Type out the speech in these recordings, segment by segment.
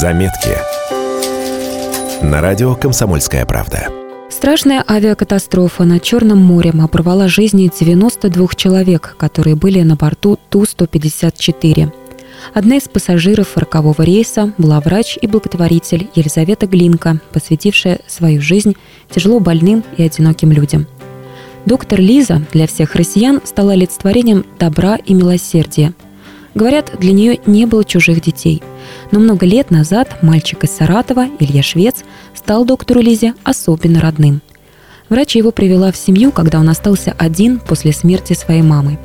Заметки. На радио «Комсомольская правда». Страшная авиакатастрофа над Черным морем оборвала жизни 92 человек, которые были на борту Ту-154. Одна из пассажиров рокового рейса была врач и благотворитель Елизавета Глинка, посвятившая свою жизнь тяжело больным и одиноким людям. Доктор Лиза для всех россиян стала олицетворением добра и милосердия. Говорят, для нее не было чужих детей. Но много лет назад мальчик из Саратова, Илья Швец, стал доктору Лизе особенно родным. Врач его привела в семью, когда он остался один после смерти своей мамы.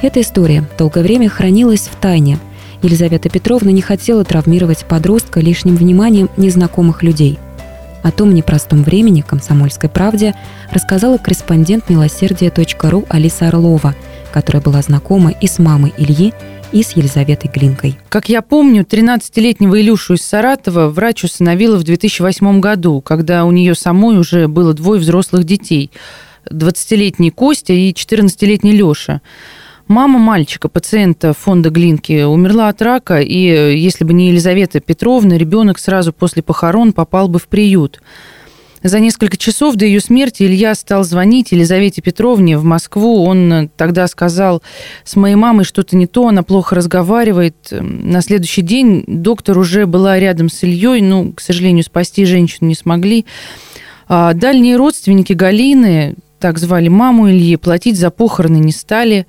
Эта история долгое время хранилась в тайне – Елизавета Петровна не хотела травмировать подростка лишним вниманием незнакомых людей. О том непростом времени «Комсомольской правде» рассказала корреспондент милосердия.ру Алиса Орлова, которая была знакома и с мамой Ильи, и с Елизаветой Глинкой. Как я помню, 13-летнего Илюшу из Саратова врач усыновила в 2008 году, когда у нее самой уже было двое взрослых детей. 20-летний Костя и 14-летний Леша. Мама мальчика, пациента фонда Глинки, умерла от рака, и э, если бы не Елизавета Петровна, ребенок сразу после похорон попал бы в приют. За несколько часов до ее смерти Илья стал звонить Елизавете Петровне в Москву. Он э, тогда сказал, с моей мамой что-то не то, она плохо разговаривает. На следующий день доктор уже была рядом с Ильей, ну, к сожалению, спасти женщину не смогли. А дальние родственники Галины, так звали маму Ильи, платить за похороны не стали.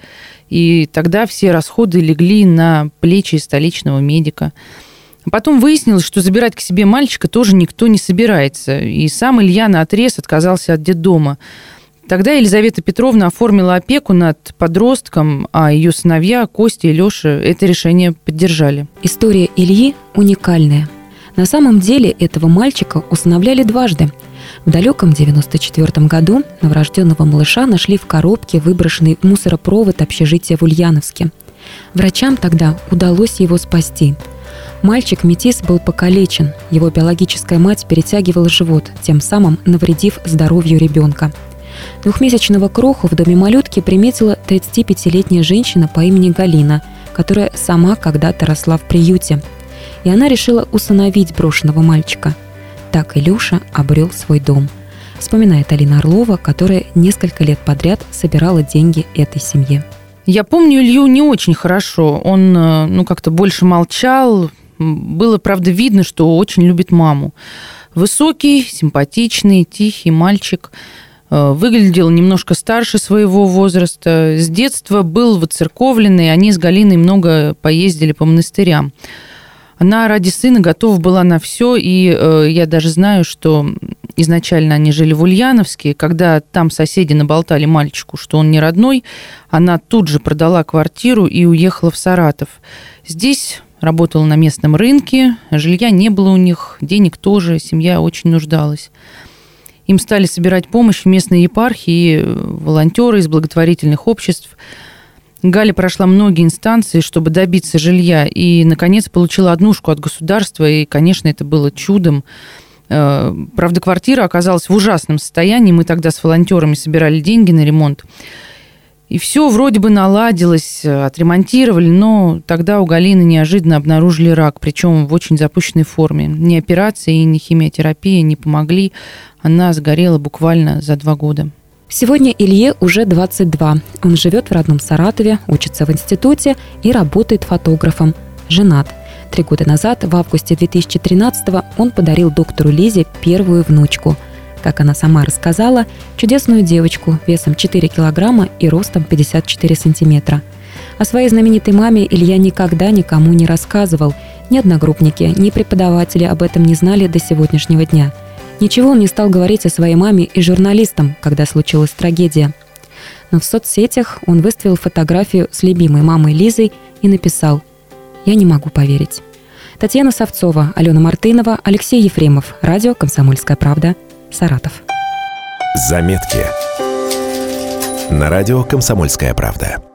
И тогда все расходы легли на плечи столичного медика. Потом выяснилось, что забирать к себе мальчика тоже никто не собирается. И сам Илья на отрез отказался от детдома. Тогда Елизавета Петровна оформила опеку над подростком, а ее сыновья Костя и Леша это решение поддержали. История Ильи уникальная. На самом деле этого мальчика усыновляли дважды – в далеком 94 году новорожденного малыша нашли в коробке, выброшенной в мусоропровод общежития в Ульяновске. Врачам тогда удалось его спасти. Мальчик Метис был покалечен, его биологическая мать перетягивала живот, тем самым навредив здоровью ребенка. Двухмесячного кроху в доме малютки приметила 35-летняя женщина по имени Галина, которая сама когда-то росла в приюте. И она решила усыновить брошенного мальчика – так Илюша обрел свой дом. Вспоминает Алина Орлова, которая несколько лет подряд собирала деньги этой семье. Я помню Илью не очень хорошо. Он э, ну, как-то больше молчал. Было, правда, видно, что очень любит маму. Высокий, симпатичный, тихий мальчик. Э, выглядел немножко старше своего возраста. С детства был воцерковленный. Они с Галиной много поездили по монастырям. Она ради сына готова была на все, и э, я даже знаю, что изначально они жили в Ульяновске, когда там соседи наболтали мальчику, что он не родной, она тут же продала квартиру и уехала в Саратов. Здесь работала на местном рынке, жилья не было у них, денег тоже, семья очень нуждалась. Им стали собирать помощь в местной епархии, волонтеры из благотворительных обществ – Галя прошла многие инстанции, чтобы добиться жилья, и, наконец, получила однушку от государства, и, конечно, это было чудом. Э, правда, квартира оказалась в ужасном состоянии. Мы тогда с волонтерами собирали деньги на ремонт. И все вроде бы наладилось, отремонтировали, но тогда у Галины неожиданно обнаружили рак, причем в очень запущенной форме. Ни операции, ни химиотерапия не помогли. Она сгорела буквально за два года. Сегодня Илье уже 22. Он живет в родном Саратове, учится в институте и работает фотографом. Женат. Три года назад, в августе 2013 он подарил доктору Лизе первую внучку. Как она сама рассказала, чудесную девочку весом 4 килограмма и ростом 54 сантиметра. О своей знаменитой маме Илья никогда никому не рассказывал. Ни одногруппники, ни преподаватели об этом не знали до сегодняшнего дня – Ничего он не стал говорить о своей маме и журналистам, когда случилась трагедия. Но в соцсетях он выставил фотографию с любимой мамой Лизой и написал «Я не могу поверить». Татьяна Савцова, Алена Мартынова, Алексей Ефремов. Радио «Комсомольская правда». Саратов. Заметки. На радио «Комсомольская правда».